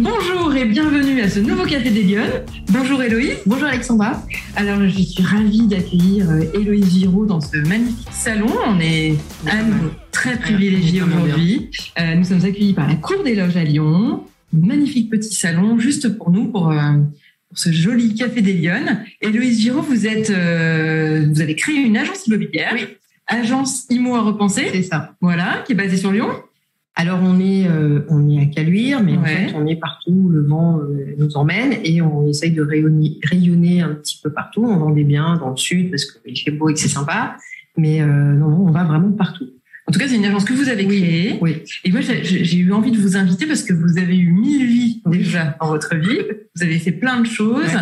Bonjour et bienvenue à ce nouveau Café des Lyonnes. Bonjour Héloïse. Bonjour Alexandra. Alors je suis ravie d'accueillir euh, Héloïse Giraud dans ce magnifique salon. On est à nouveau très privilégiés aujourd'hui. Euh, nous sommes accueillis par la Cour des Loges à Lyon. Magnifique petit salon juste pour nous, pour, euh, pour ce joli Café des Lyonnes. Héloïse Giraud, vous, êtes, euh, vous avez créé une agence immobilière. Oui. Agence IMO à repenser. C'est ça. Voilà, qui est basée sur Lyon. Alors on est euh, on est à Caluire, mais en fait on est partout où le vent euh, nous emmène et on essaye de rayonner, rayonner un petit peu partout. On vend des biens dans le sud parce qu'il fait beau et que c'est sympa, mais euh, non, non, on va vraiment partout. En tout cas, c'est une agence que vous avez créée. Oui. Et moi, j'ai j'ai eu envie de vous inviter parce que vous avez eu mille vies déjà dans votre vie. Vous avez fait plein de choses.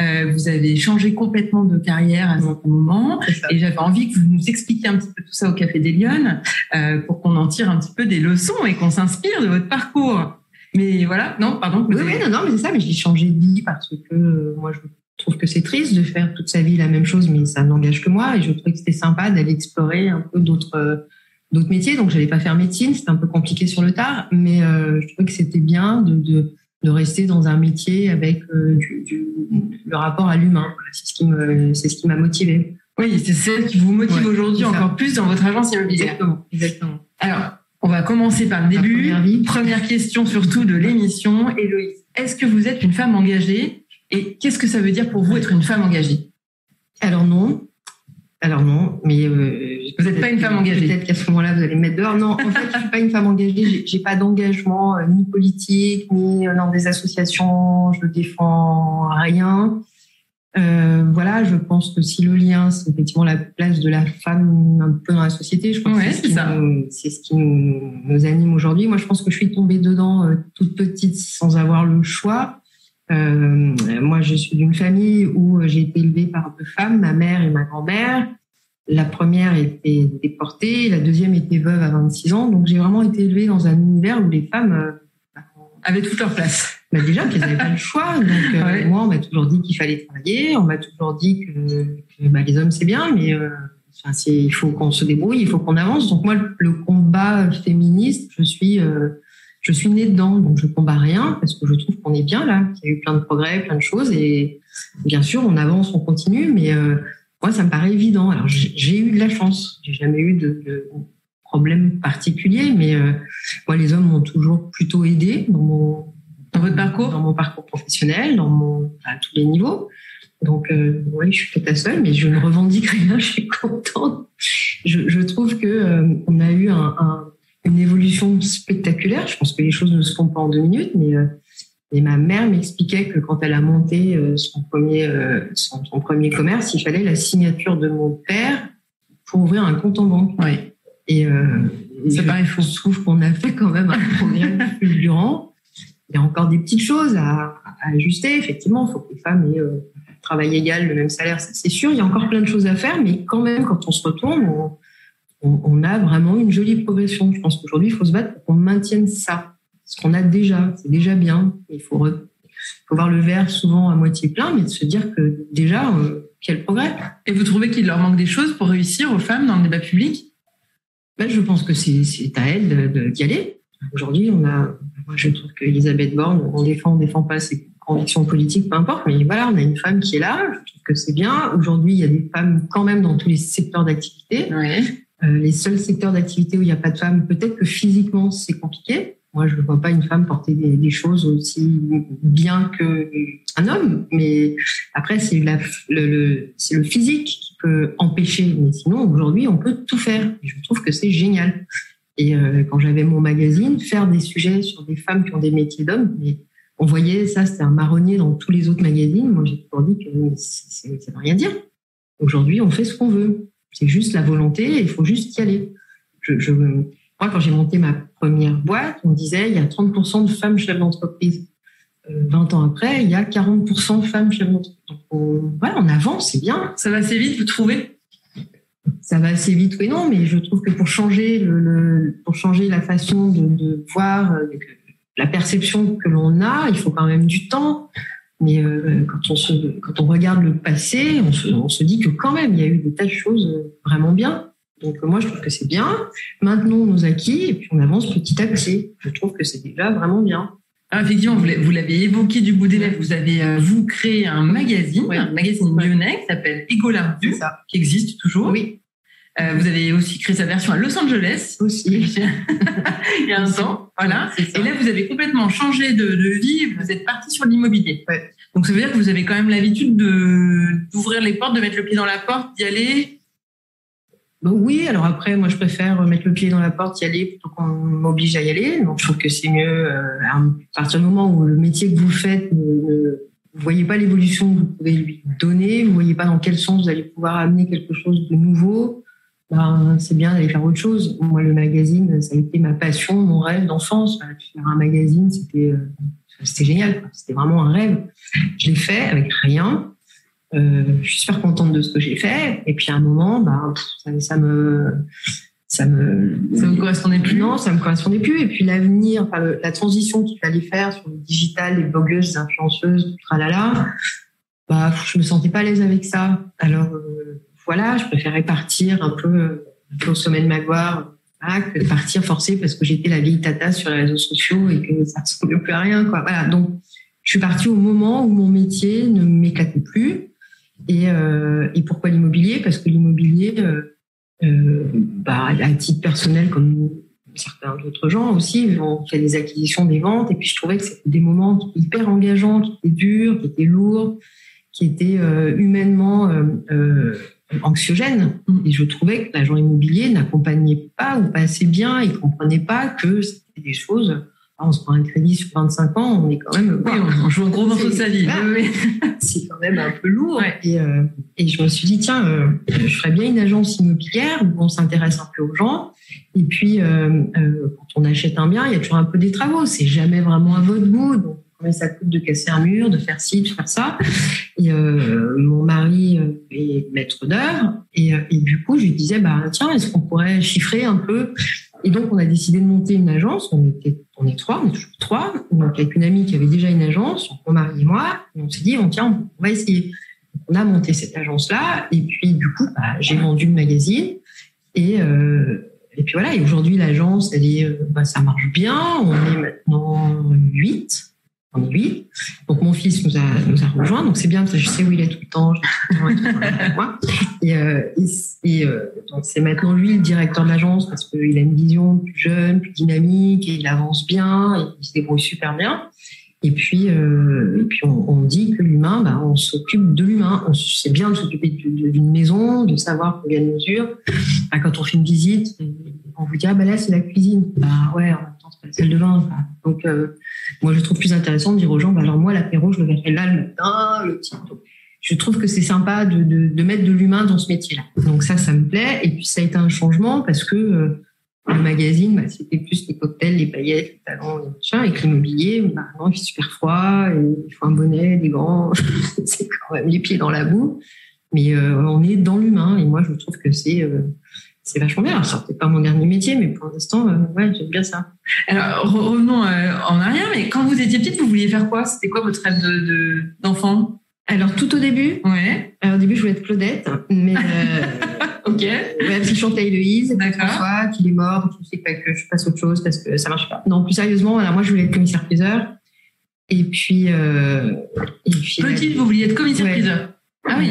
Euh, vous avez changé complètement de carrière à un certain moment. Et j'avais envie que vous nous expliquiez un petit peu tout ça au Café des Lyonnes euh, pour qu'on en tire un petit peu des leçons et qu'on s'inspire de votre parcours. Mais voilà, non, pardon. Oui, avez- oui, non, non, mais c'est ça. Mais j'ai changé de vie parce que euh, moi, je trouve que c'est triste de faire toute sa vie la même chose, mais ça n'engage que moi. Et je trouvais que c'était sympa d'aller explorer un peu d'autres euh, d'autres métiers. Donc, j'allais pas faire médecine, c'était un peu compliqué sur le tard, mais euh, je trouvais que c'était bien de, de de rester dans un métier avec euh, du, du- le rapport à l'humain. C'est ce qui me c'est ce qui m'a motivé. Oui, c'est celle qui vous motive Ouais, aujourd'hui encore plus dans votre agence immobilière. Exactement, exactement. Alors, on va commencer par le début. première. Première question surtout de l'émission. Héloïse, est-ce que vous êtes une femme engagée Et qu'est-ce que ça veut dire pour vous être une femme engagée? Alors non. Alors non, mais euh, Vous n'êtes pas une femme engagée. Peut-être qu'à ce moment-là, vous allez me mettre dehors. Non, en fait, je suis pas une femme engagée. J'ai- pas d'engagement euh, ni politique ni euh, dans des associations. Je défends rien. Euh, voilà, je pense que si le lien, c'est effectivement la place de la femme un peu dans la société, je crois Ouais, que c'est ce ce qui nous, nous anime aujourd'hui. Moi, je pense que je suis tombée dedans euh, toute petite sans avoir le choix. Euh, moi, je suis d'une famille où j'ai été élevée par deux femmes, ma mère et ma grand-mère. La première était déportée, la deuxième était veuve à 26 ans. Donc, j'ai vraiment été élevée dans un univers où les femmes, euh, Avec toute leur place. bah déjà qu'elles n'avaient pas le choix. Donc, euh, Ouais. moi, on m'a toujours dit qu'il fallait travailler. On m'a toujours dit que, que, bah, les hommes, c'est bien, mais euh, enfin, il faut qu'on se débrouille, il faut qu'on avance. Donc, moi, le, le combat féministe, je suis, euh, je suis née dedans. Donc, je combats rien parce que je trouve qu'on est bien là, qu'il y a eu plein de progrès, plein de choses. Et bien sûr, on avance, on continue, mais moi, ça me paraît évident? Alors, j'ai eu de la chance. J'ai jamais eu de, problème particulier, mais euh, moi, les hommes m'ont toujours plutôt aidé dans mon Dans votre parcours? Dans mon parcours professionnel, dans mon à tous les niveaux. Donc euh, oui, je suis peut-être seule, mais je ne revendique rien. Je suis contente. Je, je trouve que euh, on a eu un, un- une évolution spectaculaire. Je pense que les choses ne se font pas en deux minutes, mais euh, et ma mère m'expliquait que quand elle a monté euh, son premier euh, son, son premier commerce, il fallait la signature de mon père pour ouvrir un compte en banque. Oui. Et Ça je paraît fou. trouve qu'on a fait quand même un progrès fulgurant. Il y a encore des petites choses à, à ajuster. Effectivement, il faut que les femmes aient euh, travail égal, le même salaire, c'est sûr. Il y a encore plein de choses à faire, mais quand même, quand on se retourne, on, on- on a vraiment une jolie progression. Je pense qu'aujourd'hui, il faut se battre pour qu'on maintienne ça. Ce qu'on a déjà, c'est déjà bien. Il faut, re- faut voir le verre souvent à moitié plein, mais de se dire que déjà, euh, quel progrès. Et vous trouvez qu'il leur manque des choses pour réussir aux femmes dans le débat public? Ben, je pense que c'est à elle de- de- d'y aller. Aujourd'hui, on a, moi, je trouve qu'Elisabeth Borne, on défend, on défend pas ses convictions politiques, peu importe, mais voilà, on a une femme qui est là. Je trouve que c'est bien. Aujourd'hui, il y a des femmes quand même dans tous les secteurs d'activité. Euh, les seuls secteurs d'activité où il n'y a pas de femmes, peut-être que physiquement, c'est compliqué. Moi, je ne vois pas une femme porter des, choses aussi bien qu'un homme. Mais après, c'est le, physique qui peut empêcher. Mais sinon, aujourd'hui, on peut tout faire. Je trouve que c'est génial. Et euh, quand j'avais mon magazine, faire des sujets sur des femmes qui ont des métiers d'hommes, on voyait ça, c'était un marronnier dans tous les autres magazines. Moi, j'ai toujours dit que ça ne veut rien dire. Aujourd'hui, on fait ce qu'on veut. C'est juste la volonté il faut juste y aller. Moi, quand j'ai monté ma première boîte, on disait il y a 30% de femmes chefs d'entreprise. Euh, 20 ans après, il y a 40% de femmes chefs d'entreprise. Donc, on, voilà, on avance, c'est bien. Ça va assez vite, vous trouvez? Ça va assez vite, oui, non, mais je trouve que pour changer, le, le- pour changer la façon de, de voir euh, la perception que l'on a, il faut quand même du temps. Mais euh, quand, on se, quand on regarde le passé, on se, on se dit que quand même, il y a eu des tas de choses euh, vraiment bien. Donc moi, je trouve que c'est bien. Maintenons nos acquis et puis on avance petit à petit. Je trouve que c'est déjà vraiment bien. Alors effectivement, vous l'avez évoqué du bout des lèvres, vous avez, euh, vous, créé un magazine, un magazine lyonnais qui s'appelle Égola qui existe toujours. Oui. Euh, vous avez aussi créé sa version à Los Angeles. Aussi. Il y a un temps. Voilà. Et là, vous avez complètement changé de, de vie, vous êtes parti sur l'immobilier. Ouais. Donc ça veut dire que vous avez quand même l'habitude d'ouvrir les portes, de mettre le pied dans la porte, d'y aller oui, alors après, moi, je préfère mettre le pied dans la porte, y aller plutôt qu'on m'oblige à y aller. Donc, je trouve que c'est mieux. Euh, à partir du moment où le métier que vous faites, vous voyez pas l'évolution que vous pouvez lui donner, vous voyez pas dans quel sens vous allez pouvoir amener quelque chose de nouveau, ben, c'est bien d'aller faire autre chose. Moi, le magazine, ça a été ma passion, mon rêve d'enfance. Faire un magazine, c'était, euh, c'était génial. C'était vraiment un rêve. Je l'ai fait avec rien. Euh, je suis super contente de ce que j'ai fait. Et puis à un moment, bah, ça, ça me ça me ça me correspondait plus? Non, ça me correspondait plus. Et puis l'avenir, enfin, la transition qu'il fallait faire sur le digital, les blogueuses, les influenceuses, tout tralala, bah, je me sentais pas à l'aise avec ça. Alors euh, voilà, je préférais partir un peu, un peu au sommet de ma gloire. que de partir forcé parce que j'étais la vieille tata sur les réseaux sociaux et que ça ne ressemblait plus à rien. Quoi. Voilà, donc je suis partie au moment où mon métier ne m'éclatait plus et, euh, et pourquoi l'immobilier? Parce que l'immobilier, euh, euh, bah, à titre personnel, comme certains autres gens aussi, on fait des acquisitions, des ventes, et puis je trouvais que c'était des moments hyper engageants, qui étaient durs, qui étaient lourds, qui étaient euh, humainement euh, euh, anxiogènes. Et je trouvais que l'agent immobilier n'accompagnait pas ou pas assez bien, il comprenait pas que c'était des choses on se prend un crédit sur 25 ans, on est quand même. Oui, on joue un gros morceau de sa vie. C'est quand même un peu lourd. Et, euh, et, je me suis dit, tiens, euh, je ferais bien une agence immobilière où on s'intéresse un peu aux gens. Et puis, euh, euh quand on achète un bien, il y a toujours un peu des travaux. C'est jamais vraiment à votre goût. Donc, combien ça coûte de casser un mur, de faire ci, de faire ça. Et euh, mon mari est maître d'œuvre. Et, et, du coup, je lui disais, bah, tiens, est-ce qu'on pourrait chiffrer un peu? Et donc, on a décidé de monter une agence. On était, on est trois, on est toujours trois. Donc, avec une amie qui avait déjà une agence, mon mari et moi. On s'est dit, on tient, on va essayer. on a monté cette agence-là. Et puis, du coup, bah, j'ai vendu le magazine. Et, euh, puis voilà. Et aujourd'hui, l'agence, elle est, euh, bah, ça marche bien. On est maintenant huit on est huit. Donc mon fils nous a, nous a rejoint, donc c'est bien parce que je sais où il est tout le temps. Et, euh, et, euh, donc c'est maintenant lui le directeur de l'agence parce qu'il a une vision plus jeune, plus dynamique, et il avance bien, il se débrouille super bien. Et puis, euh, et puis on, on, dit que l'humain, bah, on s'occupe de l'humain. C'est bien de s'occuper d'une maison, de savoir combien de mesures. Bah, quand on fait une visite, on vous dit ah bah là c'est la cuisine. Bah ouais, c'est pas de bain. Donc euh, moi je trouve plus intéressant de dire aux gens bah alors moi l'apéro je le verrai là le matin, le petit. je trouve que c'est sympa de, de, mettre de l'humain dans ce métier-là. Donc ça, ça me plaît. Et puis ça a été un changement parce que euh, le magazine, bah, c'était plus les cocktails, les paillettes, les talons, les machins. Avec l'immobilier, bah, il fait super froid, il faut un bonnet, des gants, c'est quand même les pieds dans la boue. Mais euh, on est dans l'humain et moi, je trouve que c'est c'est vachement bien. Alors, c'est pas mon dernier métier, mais pour l'instant, euh, ouais, j'aime bien ça. Alors, revenons en arrière, mais quand vous étiez petite, vous vouliez faire quoi? C'était quoi votre rêve d'enfant de, Alors, tout au début, ouais. Alors, au début, je voulais être Claudette, mais Ok. Même si je chantais Héloïse, François, qu'il est mort, donc je sais pas que je fasse autre chose parce que ça marche pas. Non, plus sérieusement, moi je voulais être commissaire priseur. Et puis, euh, et puis petite, vous vouliez être commissaire priseur. Ah oui.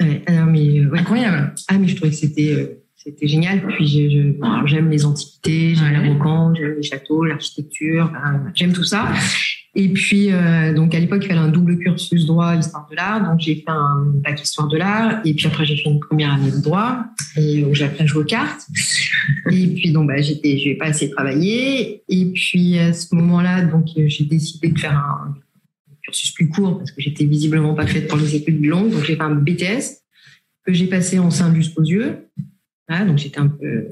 Ouais. Alors, mais, Incroyable. Ah mais je trouvais que c'était euh, c'était génial. Puis j'aime les antiquités, j'aime la brocante, j'aime les châteaux, l'architecture, j'aime tout ça. Et puis, euh, donc à l'époque, il fallait un double cursus droit, histoire de l'art. Donc j'ai fait un bac histoire de l'art. Et puis après, j'ai fait une première année de droit et où j'ai appris à jouer aux cartes. Et puis donc, bah, j'étais, j'ai pas assez travaillé. Et puis à ce moment-là, donc j'ai décidé de faire un cursus plus court parce que j'étais visiblement pas faite pour les études longues. Donc j'ai fait un BTS que j'ai passé en sein jusqu'aux yeux. Voilà, donc j'étais un peu,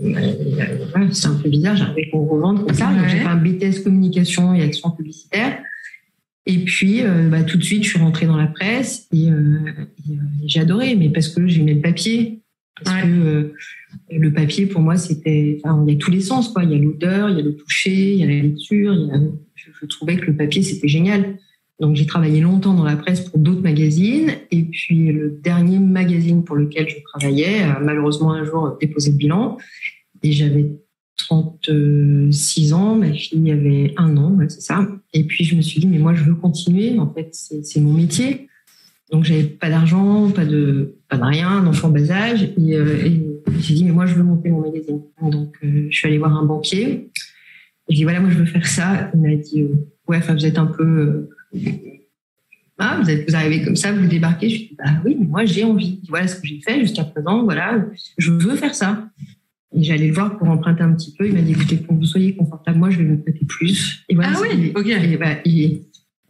c'est un peu bizarre, j'arrivais qu'on revendre comme ça. Donc j'ai fait un BTS communication et action publicitaire. Et puis, euh, bah, tout de suite, je suis rentrée dans la presse et, euh, et, euh, j'ai adoré, mais parce que j'aimais le papier. Parce que euh, le papier, pour moi, c'était, enfin, il y a tous les sens, quoi. Il y a l'odeur, il y a le toucher, il y a la lecture. Il y a, je, je, trouvais que le papier, c'était génial. Donc, j'ai travaillé longtemps dans la presse pour d'autres magazines. Et puis, le dernier magazine pour lequel je travaillais, malheureusement un jour déposé le bilan. Et j'avais 36 ans, ma fille avait un an, c'est ça. Et puis je me suis dit, mais moi je veux continuer, en fait, c'est mon métier. Donc j'avais pas d'argent, pas de, pas de rien, un enfant bas âge. Et, euh, j'ai dit, mais moi je veux monter mon magazine. Donc euh, je suis allée voir un banquier. J'ai dit, voilà, moi je veux faire ça. Il m'a dit, euh, ouais, enfin vous êtes un peu... Ah, vous, êtes, vous arrivez comme ça, vous débarquez. Je dis, bah oui, mais moi j'ai envie. Voilà ce que j'ai fait jusqu'à présent. Voilà, je veux faire ça. Et j'allais le voir pour emprunter un petit peu. Il m'a dit, écoutez, pour que vous soyez confortable, moi, je vais vous prêter plus. Et voilà, ah oui, ok. Et bah, il,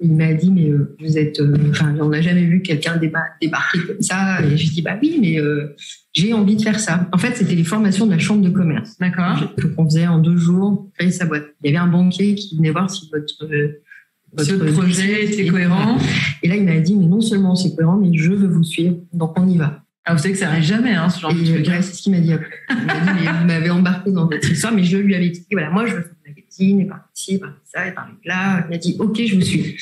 m'a dit, mais euh, vous êtes, euh, enfin, on n'a jamais vu quelqu'un débarquer comme ça. Et je dis, bah oui, mais euh, j'ai envie de faire ça. En fait, c'était les formations de la chambre de commerce. D'accord. Qu'on faisait en deux jours, créer sa boîte. Il y avait un banquier qui venait voir si votre, votre projet était cohérent. Et là, il m'a dit, mais non seulement c'est cohérent, mais je veux vous suivre. Donc, on y va. Ah, vous savez que ça n'arrive jamais, hein, ce genre de truc. c'est ce qu'il m'a dit après. Il m'a dit, vous m'avez embarqué dans votre histoire, mais je lui avais expliqué, voilà, moi, je veux faire une magazine, et par ici, et par ça, et par là. Il m'a dit, OK, je vous suis.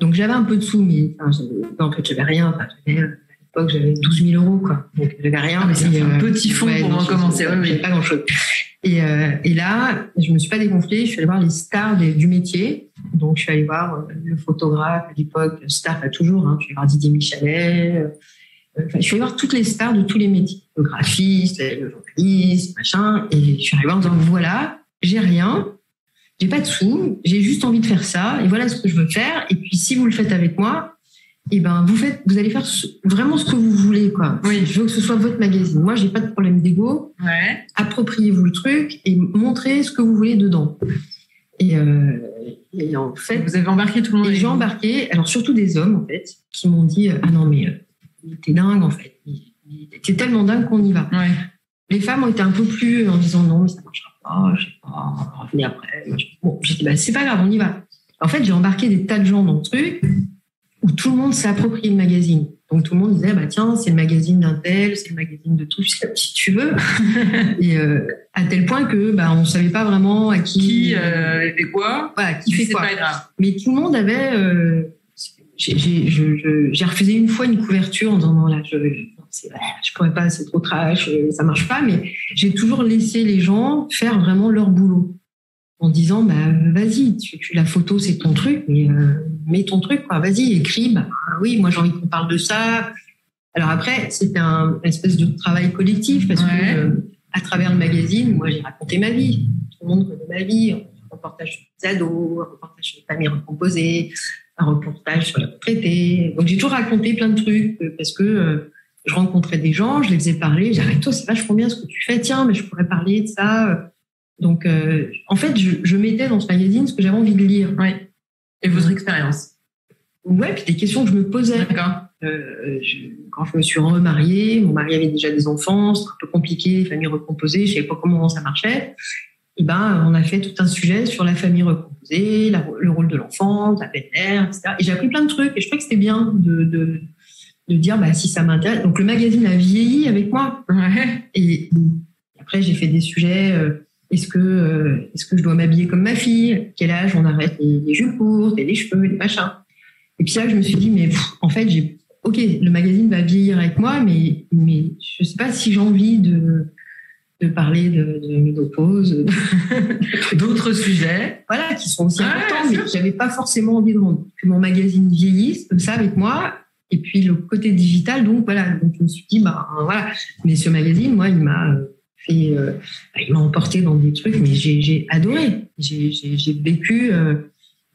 Donc, j'avais un peu de sous, mais enfin, en fait, j'avais rien. Enfin, j'avais, à l'époque, j'avais 12 000 euros, quoi. Donc, j'avais rien. Ah, mais c'est un euh, petit fond pour commencer. Ouais, j'avais pas grand chose. Et, euh, et, là, je me suis pas dégonflée. Je suis allée voir les stars du métier. Donc, je suis allée voir euh, le photographe à l'époque, star, pas toujours. Hein, je suis allée voir Didier Michalet, je suis allée voir toutes les stars de tous les métiers, le graphiste, le journaliste, machin, et je suis arrivée en disant voilà, j'ai rien, j'ai pas de sous, j'ai juste envie de faire ça, et voilà ce que je veux faire. Et puis si vous le faites avec moi, et eh ben vous faites, vous allez faire vraiment ce que vous voulez, quoi. Oui. Je veux que ce soit votre magazine. Moi, j'ai pas de problème d'ego. Ouais. Appropriez-vous le truc et montrez ce que vous voulez dedans. Et, euh, et en fait, vous avez embarqué tout le monde. Et j'ai embarqué, alors surtout des hommes en fait, qui m'ont dit ah non mais euh, il était dingue en fait. Il, était tellement dingue qu'on y va. Les femmes ont été un peu plus en disant non, mais ça marchera pas, je sais pas, revenez après. bon, j'ai dit bah, c'est pas grave, on y va. En fait, j'ai embarqué des tas de gens dans le truc où tout le monde s'est approprié le magazine. Donc tout le monde disait bah tiens, c'est le magazine d'un tel, c'est le magazine de tout, si tu veux. et euh, à tel point que bah on savait pas vraiment à qui qui euh, fait quoi, voilà, qui fait quoi. Pas grave. Mais tout le monde avait euh, j'ai refusé une fois une couverture en disant non là je je pourrais pas c'est trop trash euh, ça marche pas mais j'ai toujours laissé les gens faire vraiment leur boulot en disant bah vas-y tu, la photo c'est ton truc mais euh, mets ton truc quoi vas-y écris bah, oui moi j'ai envie qu'on parle de ça alors après c'était un espèce de travail collectif parce que euh, à travers le magazine moi j'ai raconté ma vie tout le monde connaît ma vie un reportage sur les ados un reportage sur les familles recomposées un reportage sur la retraité. Donc j'ai toujours raconté plein de trucs euh, parce que euh, je rencontrais des gens, je les faisais parler, j'arrête toi c'est vachement bien ce que tu fais, tiens mais je pourrais parler de ça. Donc euh, en fait je, mettais dans ce magazine ce que j'avais envie de lire. Ouais. Et votre expérience. Ouais, puis des questions que je me posais. D'accord. quand je me suis remariée, mon mari avait déjà des enfants, c'était un peu compliqué, famille recomposée, je savais pas comment ça marchait et ben, on a fait tout un sujet sur la famille recomposée, le rôle de l'enfant, la belle-mère, etc. Et j'ai appris plein de trucs et je trouvais que c'était bien de, de, de, dire bah, si ça m'intéresse. Donc le magazine a vieilli avec moi. Et, après, j'ai fait des sujets. Euh, est-ce que, euh, est-ce que je dois m'habiller comme ma fille? Quel âge? On arrête les, jupes courtes et les cheveux, les machins. Et puis là, je me suis dit, mais en fait, j'ai, ok, le magazine va vieillir avec moi, mais, mais je sais pas si j'ai envie de, de parler de, de ménopause, d'autres sujets, voilà, qui sont aussi importants, mais j'avais pas forcément envie de que mon magazine vieillisse comme ça avec moi. Et puis le côté digital, donc voilà, donc je me suis dit, bah voilà, mais ce magazine, moi, il m'a euh, fait, euh, il m'a emporté dans des trucs, mais j'ai adoré. J'ai vécu. Euh,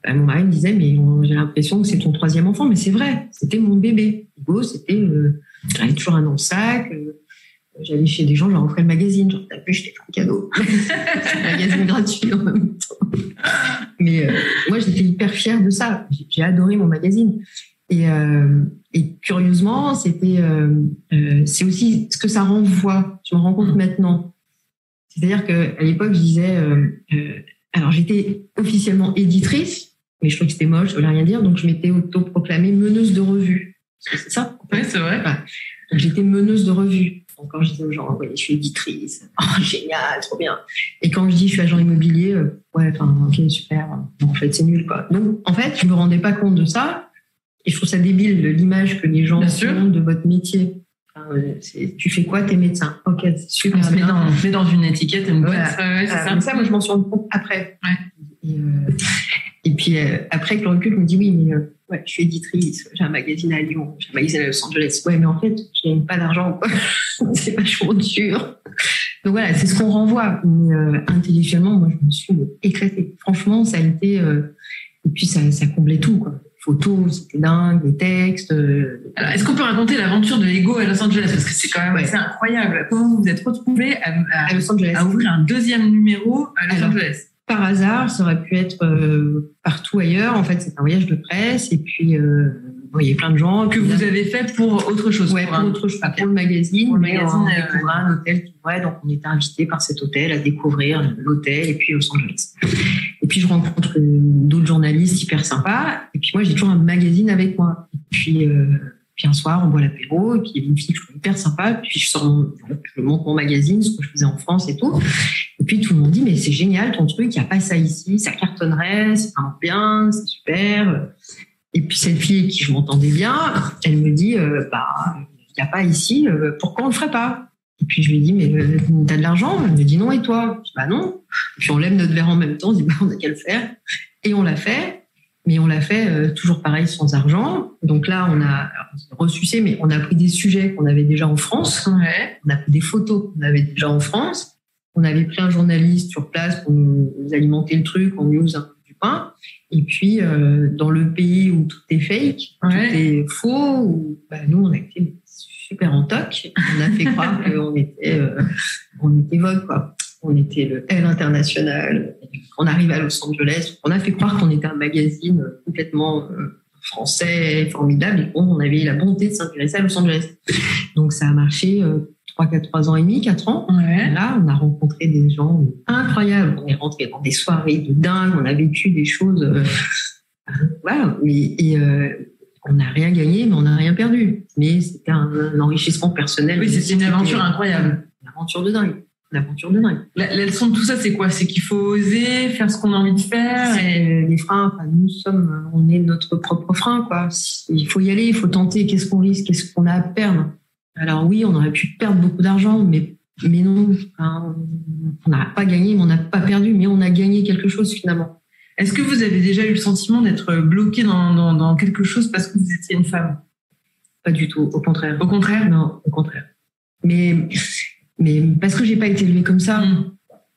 bah, mon mari me disait, mais j'ai l'impression que c'est ton troisième enfant, mais c'est vrai, c'était mon bébé. Hugo, c'était, j'avais toujours un le sac J'allais chez des gens, je leur offrais le magazine. Genre, t'as je t'ai fait un cadeau. un magazine gratuit en même temps. Mais euh, moi, j'étais hyper fière de ça. J'ai adoré mon magazine. Et, euh, et curieusement, c'était, euh, euh, c'est aussi ce que ça renvoie. Je me rends compte mm. maintenant. C'est-à-dire qu'à l'époque, je disais, alors j'étais officiellement éditrice, mais je trouvais que c'était moche, je voulais rien dire, donc je m'étais autoproclamée meneuse de revue. C'est ça? Oui, c'est vrai. J'étais meneuse de revue. Donc, quand je disais aux gens, oui, je suis éditrice, oh, génial, trop bien. Et quand je dis, je suis agent immobilier, euh, ouais, enfin, ok, super. en fait, c'est nul, quoi. Donc, en fait, je me rendais pas compte de ça. Et je trouve ça débile, l'image que les gens ont de votre métier. tu fais quoi T'es médecin. Ok, super. On se met dans, dans, une étiquette, une boîte. Ouais, ça. ça, moi, je m'en suis rendu compte après. Et, et, puis après, avec le recul, je me dis oui, mais ouais, je suis éditrice, j'ai un magazine à Lyon, j'ai un magazine à Los Angeles. Ouais, mais en fait, je gagne pas d'argent. c'est vachement dur. Donc voilà, c'est ce qu'on renvoie. Mais euh, intellectuellement, moi, je me suis éclatée. Franchement, ça a été. Euh, et puis, ça, ça comblait tout, quoi. Photos, c'était dingue, les textes. Euh, Alors, est-ce qu'on peut raconter l'aventure de Ego à Los Angeles? Parce que c'est quand même assez incroyable. Comment vous vous êtes retrouvé à, Los Angeles. à ouvrir un deuxième numéro à Los Angeles? par hasard, ça aurait pu être euh, partout ailleurs. En fait, c'est un voyage de presse et puis euh, il y a plein de gens que vous avez fait pour autre chose. Ouais, pour, autre chose, pour le magazine. Pour le magazine, on euh, un hôtel qui ouais, donc on était invité par cet hôtel à découvrir l'hôtel et puis Los Angeles. Et puis je rencontre d'autres journalistes hyper sympas. Et puis moi, j'ai toujours un magazine avec moi. Et puis puis un soir, on boit l'apéro, et puis une fille que je trouve hyper sympa, puis je sors mon, je montre mon magazine, ce que je faisais en France et tout. Et puis tout le monde dit, mais c'est génial ton truc, il n'y a pas ça ici, ça cartonnerait, c'est vraiment bien, c'est super. Et puis cette fille qui je m'entendais bien, elle me dit, euh, bah, il n'y a pas ici, euh, pourquoi on le ferait pas? Et puis je lui dis, mais euh, t'as de l'argent? Elle me dit non, et toi? Je dis, bah non. Puis on lève notre verre en même temps, on dit, bah on a qu'à le faire. Et on l'a fait mais on l'a fait euh, toujours pareil sans argent. Donc là, on a ressucé, mais on a pris des sujets qu'on avait déjà en France. On a pris des photos qu'on avait déjà en France. On avait pris un journaliste sur place pour nous, alimenter le truc, on news un peu du pain. Et puis, euh, dans le pays où tout est fake, tout est faux, où, bah, nous, on a été super en toc. On a fait croire qu'on était, euh, on était vogue, quoi on était le L international. On arrive à Los Angeles. On a fait croire qu'on était un magazine complètement euh, français, formidable. Et on avait la bonté de s'intéresser à Los Angeles. Donc ça a marché euh, 3, 4, 3 ans et demi, 4 ans. Là, on a rencontré des gens incroyables. On est rentré dans des soirées de dingue. On a vécu des choses. Euh, voilà. Mais, et, euh, on n'a rien gagné, mais on n'a rien perdu. Mais c'était un, enrichissement personnel. Oui, c'était une aventure incroyable. Une aventure de dingue l'aventure de dingue. La, leçon de tout ça, c'est quoi? C'est qu'il faut oser faire ce qu'on a envie de faire. Et... Les freins, nous sommes, on est notre propre frein, quoi. Il faut y aller, il faut tenter. Qu'est-ce qu'on risque? Qu'est-ce qu'on a à perdre? Alors oui, on aurait pu perdre beaucoup d'argent, mais mais non, on n'a pas gagné, mais on n'a pas perdu, mais on a gagné quelque chose finalement. Est-ce que vous avez déjà eu le sentiment d'être bloqué dans, dans, dans quelque chose parce que vous étiez une femme? Pas du tout, au contraire. Au contraire? Non, au contraire. Mais mais parce que j'ai pas été élevée comme ça. Mm.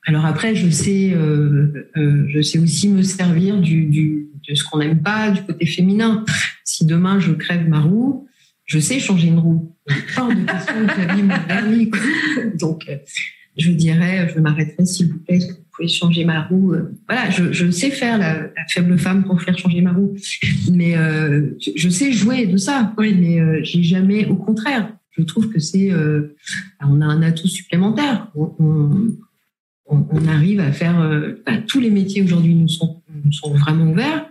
Alors après, je sais, euh, euh, je sais aussi me servir du, du de ce qu'on n'aime pas, du côté féminin. Si demain je crève ma roue, je sais changer une roue. Hors de question que j'habille mon dernier. Donc, euh, je dirais, je m'arrêterai s'il vous plaît, est-ce que vous pouvez changer ma roue euh, Voilà, je, je sais faire la, la, faible femme pour faire changer ma roue, mais euh, je, je, sais jouer de ça. Oui, mais euh, j'ai jamais, au contraire, je trouve que c'est, euh, on a un atout supplémentaire. On, on, on arrive à faire, euh, tous les métiers aujourd'hui nous sont, nous sont vraiment ouverts.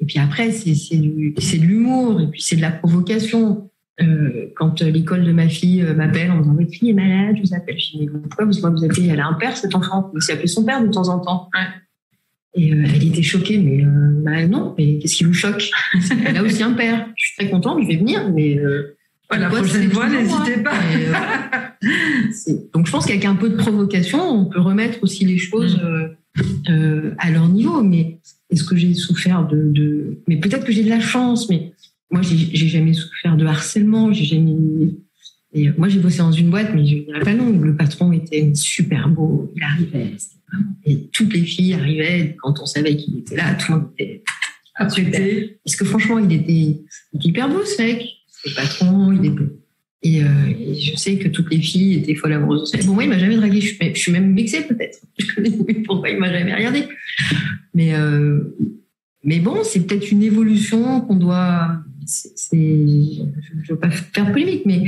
Et puis après, c'est, de l'humour et puis c'est de la provocation. Euh, quand l'école de ma fille m'appelle en disant votre fille est malade, je vous appelle. Je dis mais pourquoi vous, vous appelez Elle a un père cet enfant. Vous appelez son père de temps en temps. Ouais. Et euh, elle était choquée, mais euh, bah non, mais qu'est-ce qui vous choque? Elle a aussi un père. Je suis très contente, je vais venir, mais la prochaine fois, n'hésitez pas. Euh, donc, je pense qu'avec un peu de provocation, on peut remettre aussi les choses mm. euh, euh, à leur niveau. Mais est-ce que j'ai souffert de, de... Mais peut-être que j'ai de la chance, mais moi, j'ai jamais souffert de harcèlement. J'ai jamais. Et moi, j'ai bossé dans une boîte, mais je dirais pas non. Le patron était super beau. Il arrivait. Et toutes les filles arrivaient quand on savait qu'il était là. Tout le monde était. Parce que franchement, il était, il était hyper beau, ce mec le patron, il est et, euh, et, je sais que toutes les filles étaient folles amoureuses Bon, moi, il m'a jamais dragué. Je suis, même vexée, peut-être. Je connais pourquoi il m'a jamais regardé. Mais, euh, mais bon, c'est peut-être une évolution qu'on doit. Je ne veux pas faire polémique, mais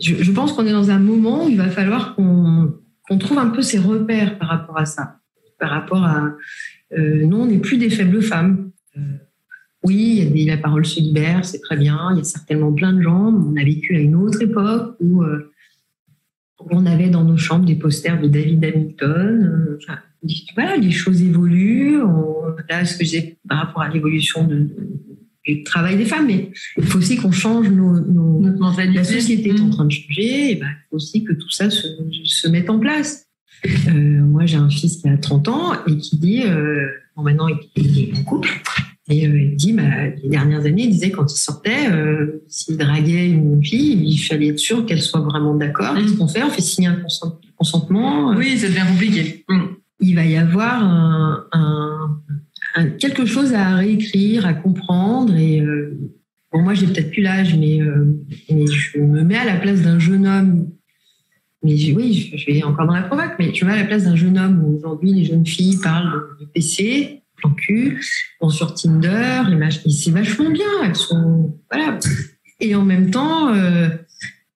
je, pense qu'on est dans un moment où il va falloir qu'on, trouve un peu ses repères par rapport à ça. Par rapport à. Euh, non, on n'est plus des faibles femmes. Euh, oui, il y a la parole se libère, c'est très bien. Il y a certainement plein de gens. On a vécu à une autre époque où, euh, on avait dans nos chambres des posters de David Hamilton. Enfin, voilà, les choses évoluent. On, là, ce que j'ai par rapport à l'évolution du du travail des femmes, mais il faut aussi qu'on change nos, nos Notre mentalité. la société est en Mm. train de changer, et ben, il faut aussi que tout ça se, se mette en place. Euh, moi, j'ai un fils qui a 30 ans et qui dit, euh, bon, maintenant, il est en couple, et euh, il dit, bah, les dernières années, il disait quand il sortait, euh, s'il draguait une fille, il fallait être sûr qu'elle soit vraiment d'accord. Mm. Qu'est-ce qu'on fait? On fait signer un consent- consentement. Oui, ça devient compliqué. Mm. Il va y avoir un, un- un- quelque chose à réécrire, à comprendre, et euh, Bon, moi, j'ai peut-être plus l'âge, mais, euh, mais je me mets à la place d'un jeune homme. Mais je- oui, je, je vais encore dans la provoque, mais je me mets à la place d'un jeune homme où aujourd'hui les jeunes filles parlent de PC, plan cul, vont sur Tinder, les et c'est vachement bien. Et en même temps, euh,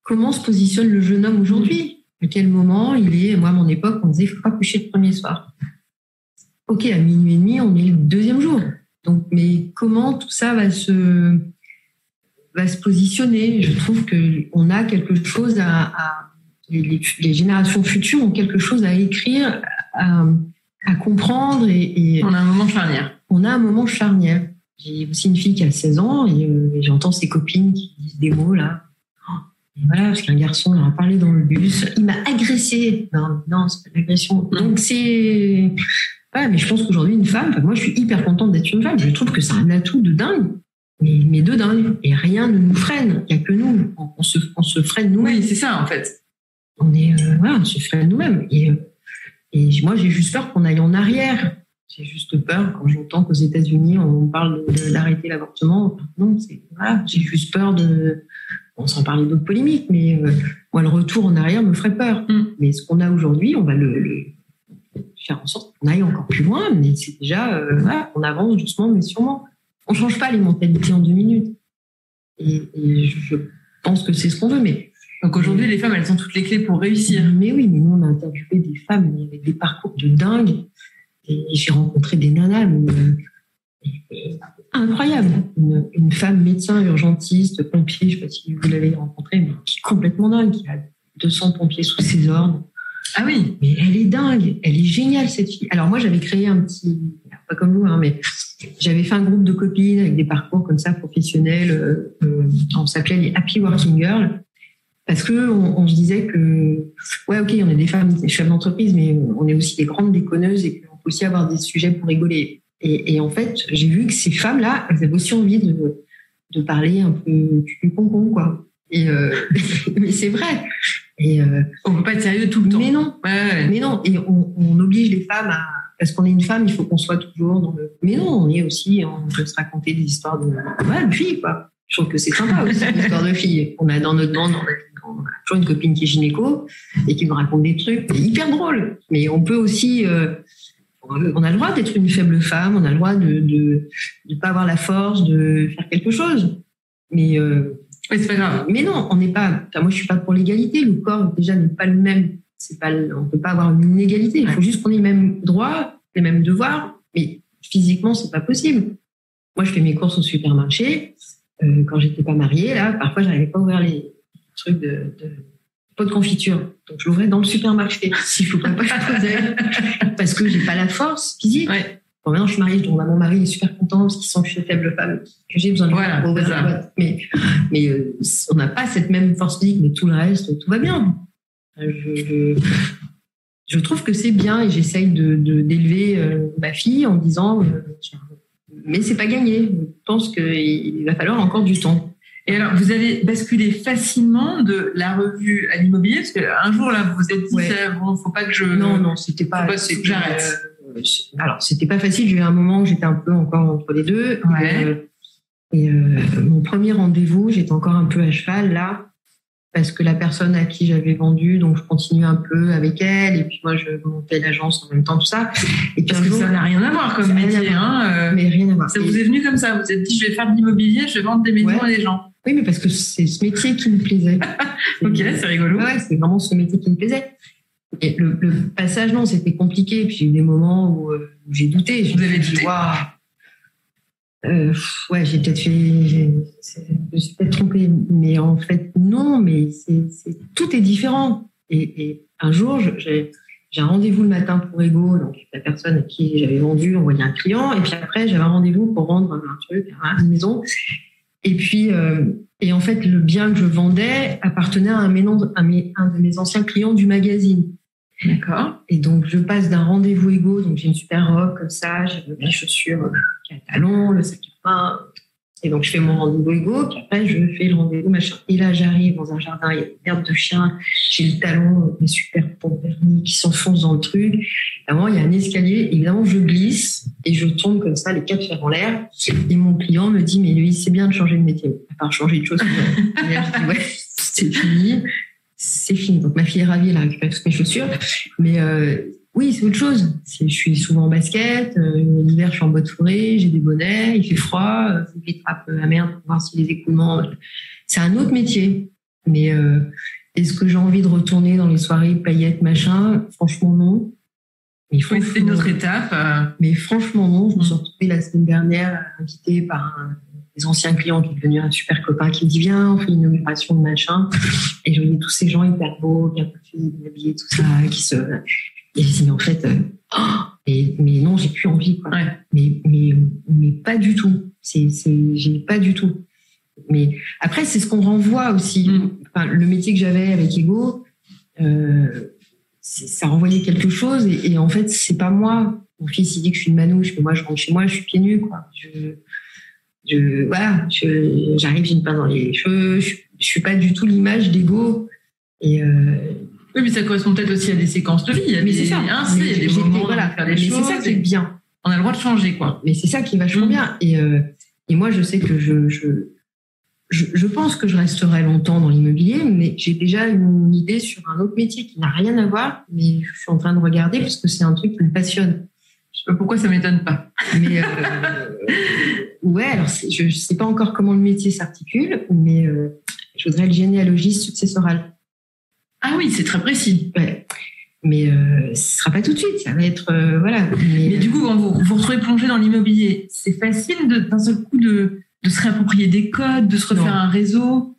comment se positionne le jeune homme aujourd'hui? À quel moment il est Moi, à mon époque, on disait il faut pas coucher le premier soir? Ok, à minuit et demi, on est le deuxième jour. Donc, mais comment tout ça va se va se positionner? Je trouve que on a quelque chose à, les, générations futures ont quelque chose à écrire, comprendre et, et On a un moment charnière. on a un moment charnière. J'ai aussi une fille qui a 16 ans et, euh, et j'entends ses copines qui disent des mots là. Oh, et voilà, parce qu'un garçon leur a parlé dans le bus, il m'a agressé. Non, non, c'est pas l'agression. Donc c'est. Ouais, mais je pense qu'aujourd'hui, une femme, moi je suis hyper contente d'être une femme, je trouve que c'est un atout de dingue. Mais, mais de dingue. Et rien ne nous freine. Il n'y a que nous. On, on se, on se freine nous-mêmes Oui, c'est ça en fait. on est euh, voilà, on se freine nous-mêmes. Et, euh, et moi, j'ai juste peur qu'on aille en arrière. J'ai juste peur quand j'entends qu'aux États-Unis on parle d'arrêter l'avortement. Non, c'est voilà, j'ai juste peur de. On s'en parlait d'autres polémiques, mais euh, moi, le retour en arrière me ferait peur. Mm. Mais ce qu'on a aujourd'hui, on va le, le- faire en sorte qu'on aille encore plus loin. Mais c'est déjà, euh, voilà, on avance doucement, mais sûrement. On change pas les mentalités en deux minutes. Et, et je pense que c'est ce qu'on veut, mais Donc aujourd'hui, les femmes, elles ont toutes les clés pour réussir. mais oui, mais nous, on a interviewé des femmes avec des parcours de dingue. Et j'ai rencontré des nanas mais, euh, incroyables. Une, une femme médecin, urgentiste, pompier, je ne sais pas si vous l'avez rencontrée, mais qui est complètement dingue, qui a 200 pompiers sous ses ordres. Ah oui. Mais elle est dingue, elle est géniale cette fille. Alors moi j'avais créé un petit, pas comme vous, hein, mais j'avais fait un groupe de copines avec des parcours comme ça professionnels. euh, euh, on s'appelait les Happy Working Girls parce que on, on se disait que ouais ok on est des femmes des chefs d'entreprise, mais on est aussi des grandes déconneuses et qu'on peut aussi avoir des sujets pour rigoler. Et, et en fait j'ai vu que ces femmes là elles avaient aussi envie de de parler un peu du concon quoi. Et euh, mais c'est vrai. Et euh, On peut pas être sérieux tout le temps. mais non, Ouais, ouais. mais non, et on, on oblige les femmes à. Parce qu'on est une femme, il faut qu'on soit toujours dans le. Mais non, on est aussi. On peut se raconter des histoires de. Ouais, de filles, quoi. Je trouve que c'est sympa aussi, l'histoire de filles. On a dans notre bande, on a toujours une copine qui est gynéco et qui nous raconte des trucs. Hyper drôle. Mais on peut aussi. euh, on a le droit d'être une faible femme, on a le droit de de, de pas avoir la force de faire quelque chose. Mais euh, c'est pas grave. mais non, on n'est pas. moi, je suis pas pour l'égalité. Le corps déjà n'est pas le même. C'est pas. On peut pas avoir une inégalité. Il faut juste qu'on ait les mêmes droits, les mêmes devoirs. Mais physiquement, c'est pas possible. Moi, je fais mes courses au supermarché. Euh, quand j'étais pas mariée, là, parfois, j'arrivais pas à ouvrir les trucs de, de pot de confiture. Donc, je l'ouvrais dans le supermarché. S'il faut pas, pas je faisais. Parce que j'ai pas la force physique. Ouais. Bon, maintenant, je suis mariée, donc là, mon mari est super content parce qu'il sent que je suis faible femme, que j'ai besoin de Voilà, pour ouvrir c'est la boîte. Mais, mais euh, on n'a pas cette même force physique, mais tout le reste, tout va bien. Je, je, je trouve que c'est bien et j'essaye de, de- d'élever euh, ma fille en disant, euh, mais c'est pas gagné. Je pense qu'il va falloir encore du temps. Et alors, vous avez basculé facilement de la revue à l'immobilier parce qu'un jour là, vous vous êtes dit Ouais. bon, faut pas que je. Non, non, c'était pas. Pas j'arrête. euh, alors, c'était pas facile. J'ai eu un moment où j'étais un peu encore entre les deux. Ouais. Et, euh, et, euh, mon premier rendez-vous, j'étais encore un peu à cheval là, parce que la personne à qui j'avais vendu, donc je continuais un peu avec elle, et puis moi je montais l'agence en même temps, tout ça. Et puis Parce que jour, ça n'a rien à voir comme métier. Hein, euh, mais rien à voir. ça Et- vous est venu comme ça. Vous vous êtes dit, je vais faire de l'immobilier, je vais vendre des maisons Ouais. à des gens. Oui, mais parce que c'est ce métier qui me plaisait. Ok, c'est rigolo. Ouais, c'est vraiment ce métier qui me plaisait. Et le, le passage, non, c'était compliqué. Puis j'ai eu des moments où, euh, où j'ai douté. Vous avez douté Waouh. Euh, ouais, j'ai peut-être fait, je me suis peut-être trompée, mais en fait non, mais c'est, c'est- tout est différent. Et, et un jour, j'ai, j'ai un rendez-vous le matin pour Ego, donc la personne à qui j'avais vendu envoyé un client, et puis après j'avais un rendez-vous pour vendre un truc à une maison. Et puis, euh, et en fait, le bien que je vendais appartenait à un, un de mes anciens clients du magazine. D'accord. Et donc, je passe d'un rendez-vous Ego, donc j'ai une super robe comme ça, j'ai mes chaussures qui a talon, le sac à main, et donc, je fais mon rendez-vous ego, puis après, je fais le rendez-vous machin. Et là, j'arrive dans un jardin, il y a une herbe de chien, j'ai le talon, mes super pompes vernis qui s'enfoncent dans le truc. Avant, il y a un escalier, évidemment, je glisse et je tombe comme ça, les quatre fers en l'air. Et mon client me dit, mais lui, c'est bien de changer de métier, à part changer de là, je dis, ouais, c'est fini. C'est fini. Donc, ma fille est ravie, elle a récupéré toutes mes chaussures. Mais, euh, oui, c'est autre chose. Je suis souvent en basket. Euh, L'hiver, je suis en botte fourrée, j'ai des bonnets, il fait froid, il faut que je trappe la merde pour voir si les écoulements. C'est un autre métier. Mais euh, est-ce que j'ai envie de retourner dans les soirées paillettes, machin? Franchement, non. Mais c'est une autre étape. Euh. Mais franchement, non. Je me suis mm. retrouvée la semaine dernière invitée par un des anciens clients qui est devenu un super copain qui me dit viens on fait une inauguration de machin et je voyais tous ces gens hyper beaux bien coiffés bien habillés tout ça qui se et je en fait, euh, et, mais non, j'ai plus envie, quoi. Mais, mais, mais pas du tout. C'est, c'est, j'ai pas du tout. Mais après, c'est ce qu'on renvoie aussi. Mm. Enfin, le métier que j'avais avec Ego, euh, ça renvoyait quelque chose. Et, en fait, c'est pas moi. Mon fils, il dit que je suis une manouche, mais moi, je rentre chez moi, je suis pieds nus, quoi. Je, je, voilà, je, j'arrive, j'ai une pince dans les cheveux. Je, je suis pas du tout l'image d'Ego. Et, euh, oui, mais ça correspond peut-être aussi à des séquences de vie. Il y a mais c'est ça. Hein, il y a des moments voilà. faire des choses. C'est ça qui est bien. On a le droit de changer, quoi. Mais c'est ça qui est vachement mm. bien. Et, euh, et moi, je sais que je, je, je, je, pense que je resterai longtemps dans l'immobilier, mais j'ai déjà une idée sur un autre métier qui n'a rien à voir, mais je suis en train de regarder parce que c'est un truc qui me passionne. Je sais pas pourquoi ça m'étonne pas. Mais euh, ouais, alors je, je sais pas encore comment le métier s'articule, mais euh, je voudrais le généalogiste successoral. Ah oui, c'est très précis. Mais euh, ce sera pas tout de suite, ça va être euh, voilà. Mais, du coup, quand vous vous retrouvez plongé dans l'immobilier, c'est facile d'un seul coup de, de, se réapproprier des codes, de se refaire un réseau?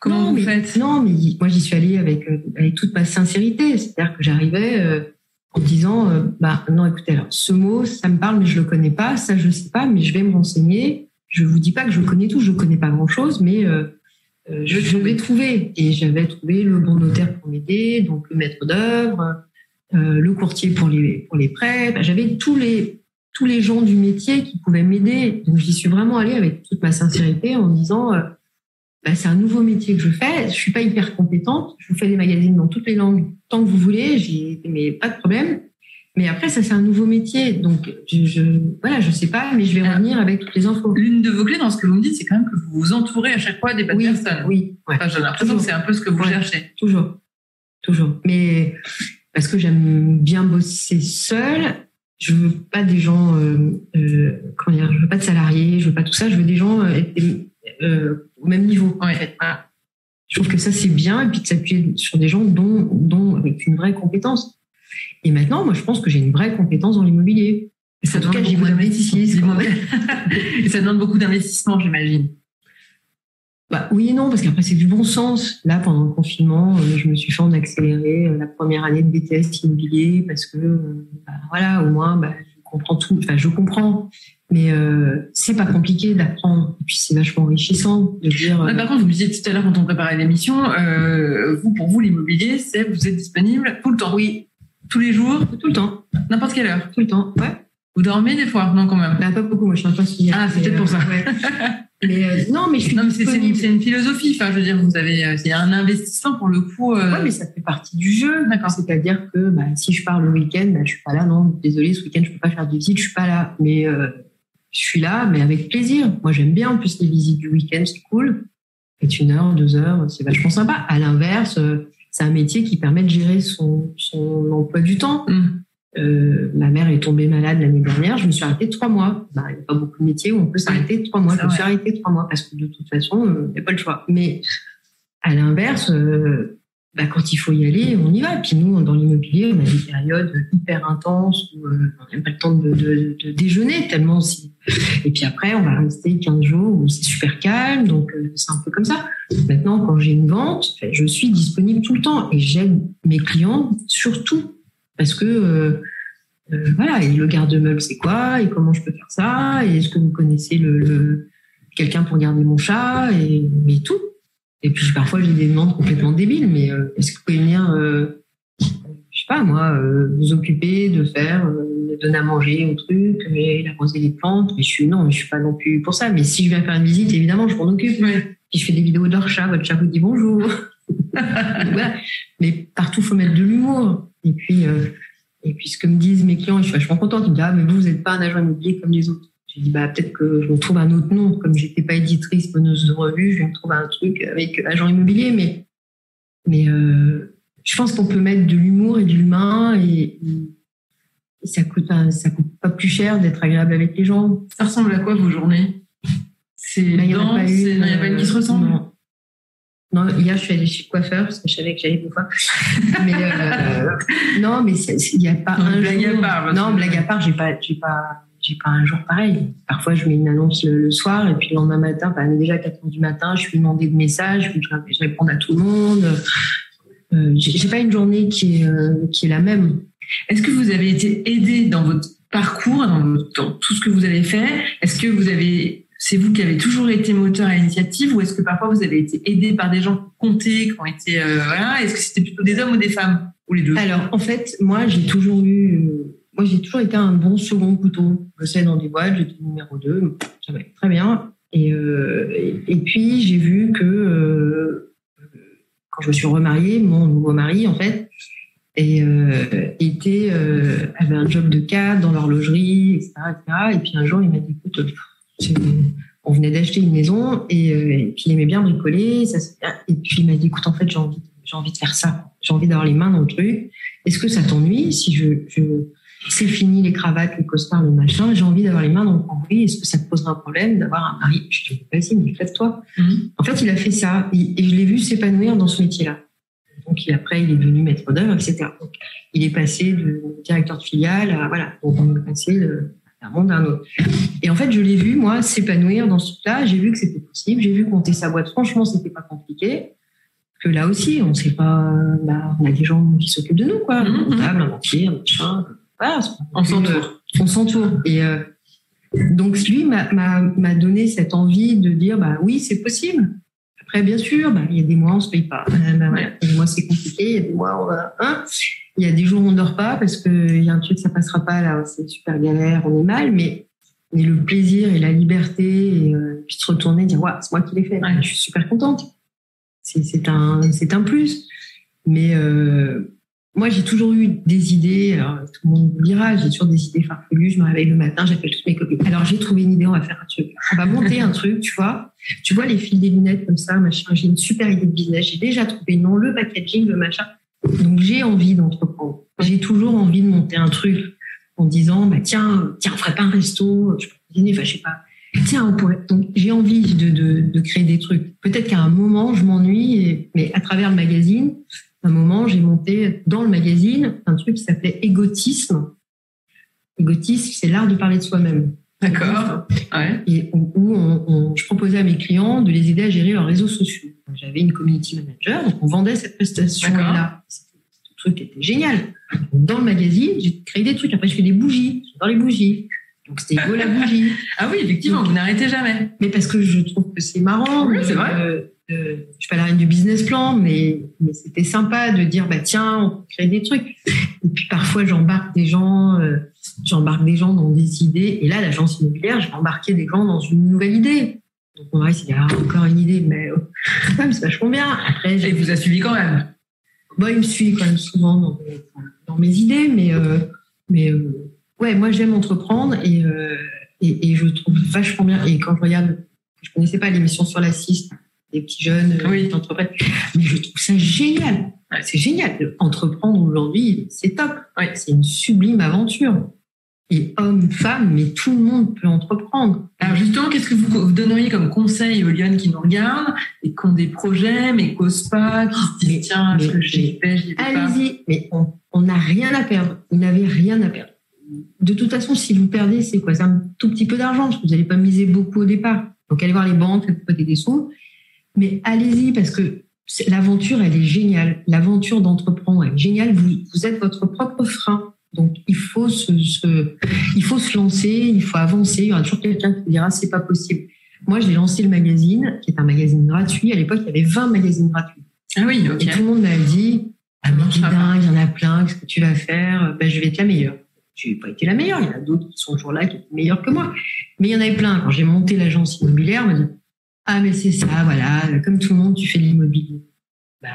Comment vous faites? Non, mais moi j'y suis allée avec, euh, avec toute ma sincérité, c'est-à-dire que j'arrivais euh, en disant bah non, écoutez, alors ce mot, ça me parle, mais je le connais pas, ça je sais pas, mais je vais me renseigner. Je vous dis pas que je connais tout, je connais pas grand chose, mais euh, je, vais trouver. Et j'avais trouvé le bon notaire pour m'aider, donc le maître d'œuvre, euh, le courtier pour les, pour les prêts. J'avais tous les, tous les gens du métier qui pouvaient m'aider. Donc j'y suis vraiment allée avec toute ma sincérité en disant euh, bah, c'est un nouveau métier que je fais. Je suis pas hyper compétente. Je vous fais des magazines dans toutes les langues tant que vous voulez. J'ai mais pas de problème. Mais après, ça, c'est un nouveau métier. Donc, je, je, voilà, je sais pas, mais je vais revenir avec toutes les infos. L'une de vos clés dans ce que vous me dites, c'est quand même que vous vous entourez à chaque fois des bonnes personnes. Oui. Enfin, j'ai l'impression que c'est un peu ce que vous cherchez. Toujours. Toujours. Mais parce que j'aime bien bosser seule, je veux pas des gens, euh, euh, comment dire, je veux pas de salariés, je veux pas tout ça, je veux des gens euh, euh au même niveau. En fait. Je trouve que ça, c'est bien, et puis de s'appuyer sur des gens dont, dont, avec une vraie compétence. Et maintenant, moi, je pense que j'ai une vraie compétence dans l'immobilier. cas, j'ai beaucoup d'investissement. et ça demande beaucoup d'investissement, j'imagine. Bah, oui et non, parce qu'après, c'est du bon sens. Là, pendant le confinement, euh, je me suis fait en accélérer euh, la première année de BTS immobilier parce que, euh, bah, voilà, au moins, bah, je comprends tout. Enfin, je comprends. Mais euh, c'est pas compliqué d'apprendre. Et puis, c'est vachement enrichissant de dire. par contre, vous me disiez tout à l'heure quand on préparait l'émission, euh, vous, pour vous, l'immobilier, c'est vous êtes disponible tout le temps. Oui, tous les jours Tout le temps. N'importe quelle heure Tout le temps, ouais. Vous dormez des fois Non, quand même. Bah, pas beaucoup, moi je suis un peu Ah, c'est peut-être pour ça. mais, euh, non, mais je suis. Non, mais c'est une, philosophie. Enfin, je veux dire, vous avez, euh, c'est un investissement pour le coup. Euh... mais ça fait partie du jeu. D'accord. C'est-à-dire que bah, si je pars le week-end, bah, je suis pas là. Non, désolé, ce week-end je peux pas faire de visite, je suis pas là. Mais euh, je suis là, mais avec plaisir. Moi, j'aime bien en plus les visites du week-end, c'est cool. C'est une heure, deux heures, c'est vachement sympa. À l'inverse, c'est un métier qui permet de gérer son, son emploi du temps. Mm. Euh, ma mère est tombée malade l'année dernière, je me suis arrêtée trois mois. Bah, il n'y a pas beaucoup de métiers où on peut s'arrêter trois mois. Je me suis arrêtée trois mois parce que de toute façon, il n'y a pas le choix. Mais à l'inverse, euh, bah, quand il faut y aller, on y va. Et puis nous, dans l'immobilier, on a des périodes hyper intenses où euh, on n'a pas le temps de, de, de, déjeuner tellement aussi. Et puis après, on va rester 15 jours où c'est super calme, donc euh, c'est un peu comme ça. Maintenant, quand j'ai une vente, je suis disponible tout le temps et j'aide mes clients surtout Parce que, euh, euh, voilà, et le garde-meuble, c'est quoi Et comment je peux faire ça? Et est-ce que vous connaissez le, quelqu'un pour garder mon chat Et, et tout? Et puis parfois, j'ai des demandes complètement débiles, mais est-ce que vous pouvez venir, je sais pas moi, vous occuper de faire, de donner à manger au truc, et arroser les plantes? Mais je suis non, mais je suis pas non plus pour ça. Mais si je viens faire une visite, évidemment, je m'en occupe. Puis je fais des vidéos de leur chat, votre chat vous dit bonjour. Mais partout, faut mettre de l'humour. Et puis, euh, et puis, ce que me disent mes clients, je suis vachement contente. Ils me disent, ah, mais vous, vous n'êtes pas un agent immobilier comme les autres. J'ai dit, bah, peut-être que je me trouve un autre nom. Comme j'étais pas éditrice, bonneuse de revue, je vais me trouver un truc avec agent immobilier. Mais, mais, euh, je pense qu'on peut mettre de l'humour et de l'humain et, ça coûte, ça coûte pas plus cher d'être agréable avec les gens. Ça ressemble à quoi vos journées? C'est, il n'y a pas une qui se ressemble? Non, hier, je suis allée chez le coiffeur parce que je savais que j'allais fois. mais euh, non, mais il n'y a pas un blague jour. À part, non, blague à part, j'ai pas, j'ai pas, j'ai pas un jour pareil. Parfois, je mets une annonce le, soir et puis le lendemain matin, déjà à 4 heures du matin, je suis demandée de messages, je, réponds à tout le monde. Euh, j'ai pas une journée qui est, euh, qui est la même. Est-ce que vous avez été aidé dans votre parcours, dans, tout ce que vous avez fait? Est-ce que vous avez c'est vous qui avez toujours été moteur à l'initiative ou est-ce que parfois vous avez été aidé par des gens comptaient, qui ont été euh, voilà Est-ce que c'était plutôt des hommes ou des femmes ou les deux? Alors en fait, moi j'ai toujours eu, euh, moi j'ai toujours été un bon second couteau. Je sais dans des boîtes, j'étais numéro 2, ça va très bien. Et, euh, et, puis j'ai vu que quand je me suis remariée, mon nouveau mari en fait et était avait un job de cadre dans l'horlogerie, etc., etc. Et puis un jour il m'a dit écoute on venait d'acheter une maison euh, et, puis il aimait bien bricoler. Et puis il m'a dit, écoute, en fait, j'ai envie, envie de faire ça. J'ai envie d'avoir les mains dans le truc. Est-ce que ça t'ennuie si je c'est fini les cravates, les costards, le machin. J'ai envie d'avoir les mains dans le cambouis. Est-ce que ça te posera un problème d'avoir un mari? Je te dis, vas-y, mais lève-toi. Mm-hmm. En fait, il a fait ça et, je l'ai vu s'épanouir dans ce métier-là. Donc après, il est devenu maître d'œuvre, etc. Donc, il est passé de directeur de filiale à voilà. Donc on est passé de, un monde un autre. Et en fait, je l'ai vu, moi, s'épanouir dans ce truc-là. J'ai vu que c'était possible. J'ai vu compter sa boîte. Franchement, c'était pas compliqué. Que là aussi, on sait pas, bah, on a des gens qui s'occupent de nous, quoi. Un mhm. comptable, un banquier, un machin. Voilà, on s'entoure. On s'entoure. Et, euh, donc, lui m'a donné cette envie de dire, bah oui, c'est possible. Après, bien sûr, bah, il y a des mois, on se paye pas. Bah, Il y a des mois, c'est compliqué. Il y a des mois, on va, hein il y a des jours on dort pas parce qu'il y a un truc, ça passera pas là, c'est super galère, on est mal, mais, mais le plaisir et la liberté, et euh, puis se retourner et dire, ouais, c'est moi qui l'ai fait, je suis super contente. C'est un, un plus. Mais euh, moi, j'ai toujours eu des idées, alors tout le monde me dira, j'ai toujours des idées farfelues, je me réveille le matin, j'appelle toutes mes copines. Alors j'ai trouvé une idée, on va faire un truc. On va monter un truc, tu vois. Tu vois les fils des lunettes comme ça, machin, j'ai une super idée de business, j'ai déjà trouvé non, le packaging, le machin. Donc j'ai envie d'entreprendre. J'ai toujours envie de monter un truc en disant bah tiens tiens on ferait pas un resto, je peux dîner, enfin je sais pas. Tiens on pourrait. Donc j'ai envie de, créer des trucs. Peut-être qu'à un moment je m'ennuie, mais à travers le magazine, un moment j'ai monté dans le magazine un truc qui s'appelait égotisme. Égotisme, c'est l'art de parler de soi-même. D'accord. Ouais. Et où, on, je proposais à mes clients de les aider à gérer leurs réseaux sociaux. J'avais une community manager, donc on vendait cette prestation-là. Ce truc était génial. Dans le magazine, j'ai créé des trucs. Après, je fais des bougies. J'adore les bougies. Donc c'était beau la bougie. ah oui, effectivement, vous n'arrêtez jamais. Mais parce que je trouve que c'est marrant. Oui, c'est vrai. Euh, euh, je suis pas la reine du business plan, mais, mais c'était sympa de dire bah tiens, on peut créer des trucs. Et puis parfois j'embarque des gens, euh, j'embarque des gens dans des idées. Et là, l'agence immobilière, j'ai embarqué des gens dans une nouvelle idée. Donc on va essayer ah, encore une idée, mais oh, c'est vachement bien. Après, et vous a suivi quand même? Bon, il me suit quand même souvent dans, dans mes idées, mais euh, mais ouais, moi j'aime entreprendre et, et, et je trouve vachement bien. Et quand je regarde, je connaissais pas l'émission sur la des petits jeunes oui. qui entreprennent, mais je trouve ça génial. C'est génial. Entreprendre aujourd'hui, c'est top. Ouais. C'est une sublime aventure et hommes, femmes, mais tout le monde peut entreprendre. Alors justement, qu'est-ce que vous donneriez comme conseil aux Lyonnes qui nous regardent et qui ont des projets, mais qui n'osent pas, qui se disent tiens, que j'y vais, j'y vais Allez-y, mais on n'a rien à perdre. Vous n'avez rien à perdre. De toute façon, si vous perdez, c'est quoi? C'est un tout petit peu d'argent, parce que vous n'allez pas miser beaucoup au départ. Donc allez voir les banques, faites des sous. Mais allez-y, parce que l'aventure, elle est géniale. L'aventure d'entreprendre, elle est géniale. Vous, vous êtes votre propre frein. Donc, il faut se, il faut se lancer, il faut avancer. Il y aura toujours quelqu'un qui vous dira, c'est pas possible. Moi, j'ai lancé le magazine, qui est un magazine gratuit. À l'époque, il y avait 20 magazines gratuits. Ah oui, ok. Et tout le monde m'a dit, ah, mais t'es dingue, il y en a plein, qu'est-ce que tu vas faire? Ben, je vais être la meilleure. Je n'ai pas été la meilleure. Il y en a d'autres qui sont toujours là, qui étaient meilleurs que moi. Mais il y en avait plein. Quand j'ai monté l'agence immobilière, on m'a dit, ah, mais c'est ça, voilà, comme tout le monde, tu fais de l'immobilier. Bah,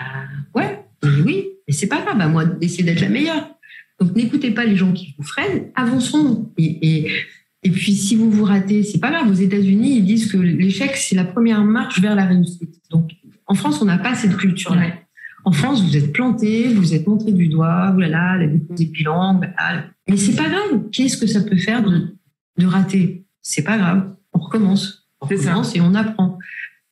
ouais, oui, mais c'est pas grave, à moi d'essayer d'être la meilleure. Donc, n'écoutez pas les gens qui vous freinent, avançons. Et, et, et puis, si vous vous ratez, c'est pas grave. Aux États-Unis, ils disent que l'échec, c'est la première marche vers la réussite. Donc, en France, on n'a pas cette culture-là. En France, vous êtes planté, vous êtes montré du doigt, voilà, la déposé bilan, voilà. mais c'est pas grave. Qu'est-ce que ça peut faire de, de rater? C'est pas grave. On recommence. On recommence et on apprend.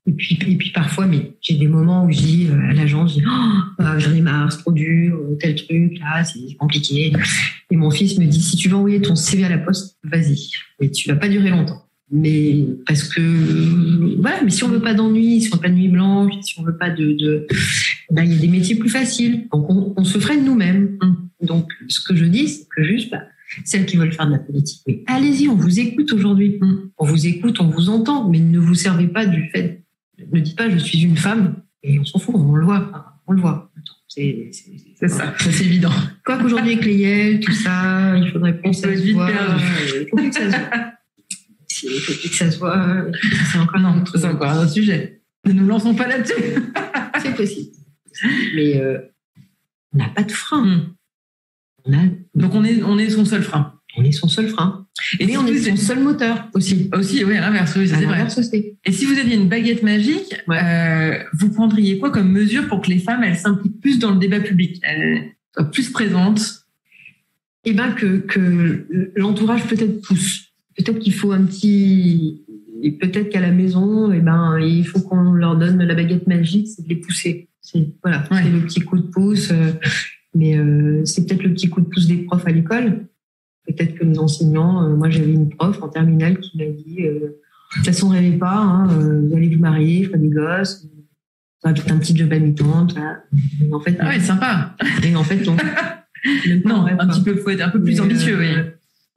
Et puis, et puis parfois, mais j'ai des moments où je dis euh, à l'agence, je dis, oh, euh, j'en ai marre, c'est trop dur, euh, tel truc, là, c'est compliqué. Et mon fils me dit, si tu veux envoyer ton CV à la poste, vas-y. Mais tu vas pas durer longtemps. Mais parce que, voilà, mais si on veut pas d'ennui, si on veut pas de nuit blanche, si on veut pas de, de ben, il y a des métiers plus faciles. Donc, on, on se freine nous-mêmes. Donc, ce que je dis, c'est que juste, bah, celles qui veulent faire de la politique, allez-y, on vous écoute aujourd'hui. On vous écoute, on vous entend, mais ne vous servez pas du fait ne dites pas je suis une femme et on s'en fout, on le voit, on le voit. C'est ça, c'est évident. Quoi qu'aujourd'hui avec les Yel, tout ça, il faudrait penser à se voir. Il faut que ça se voit. Il faut que ça se voit. C'est encore, un autre, encore un autre sujet. Ne nous lançons pas là-dessus. c'est possible. Mais euh, on n'a pas de frein. A... Donc on est, on est son seul frein. On est son seul frein. Et mais on est son seul moteur aussi. Aussi, oui, l'inverse, oui, c'est vrai. Et si vous aviez une baguette magique, euh, vous prendriez quoi comme mesure pour que les femmes, elles s'impliquent plus dans le débat public, elles soient plus présentes? Eh bien, que, que l'entourage peut-être pousse. Peut-être qu'il faut un petit... Et peut-être qu'à la maison, eh ben, il faut qu'on leur donne la baguette magique, c'est de les pousser. C'est voilà, c'est le petit coup de pouce. Euh, mais euh, c'est peut-être le petit coup de pouce des profs à l'école peut-être que nos enseignants, euh, moi j'avais une prof en terminale qui m'a dit, euh, de toute façon rêvez pas, hein, vous allez vous marier, faire des gosses, faire tout un petit job à mi-temps. En fait, ah ouais, sympa. Et en fait, on, non, un petit peu, faut être un peu plus ambitieux, oui.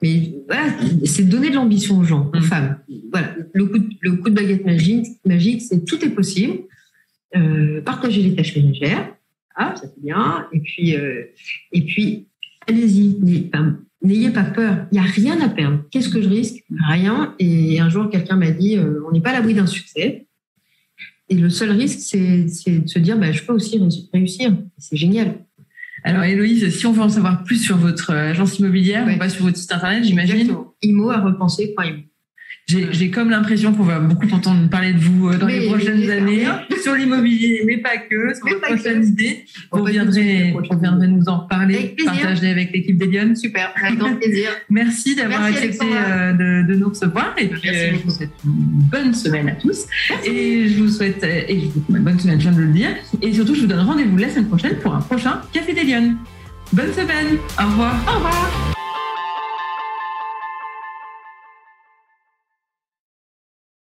Mais voilà, c'est donner de l'ambition aux gens, aux mm. femmes. Voilà, le coup de, le coup de baguette magique, magique, c'est tout est possible. Euh, partager les tâches ménagères, ah, ça c'est bien. Et puis, euh, et puis, allez-y. N'ayez pas peur, il n'y a rien à perdre. Qu'est-ce que je risque? Rien. Et un jour, quelqu'un m'a dit, euh, on n'est pas à l'abri d'un succès. Et le seul risque, c'est de se dire, bah, je peux aussi réussir. C'est génial. Alors Héloïse, si on veut en savoir plus sur votre agence immobilière, on va sur votre site internet, j'imagine. Imo à. J'ai comme l'impression qu'on va beaucoup entendre parler de vous euh, dans les prochaines années sur l'immobilier, mais pas que, sur vos prochaines idées. Vous reviendrez, nous en parler, partager avec l'équipe des Lyon. Super, avec grand plaisir. Merci d'avoir accepté euh, de, de, nous recevoir et puis euh, je vous souhaite une bonne semaine à tous. Et je vous souhaite, et je vous souhaite une bonne semaine, je viens de le dire. Et surtout, je vous donne rendez-vous la semaine prochaine pour un prochain Café des Lyon. Bonne semaine. Au revoir. Au revoir.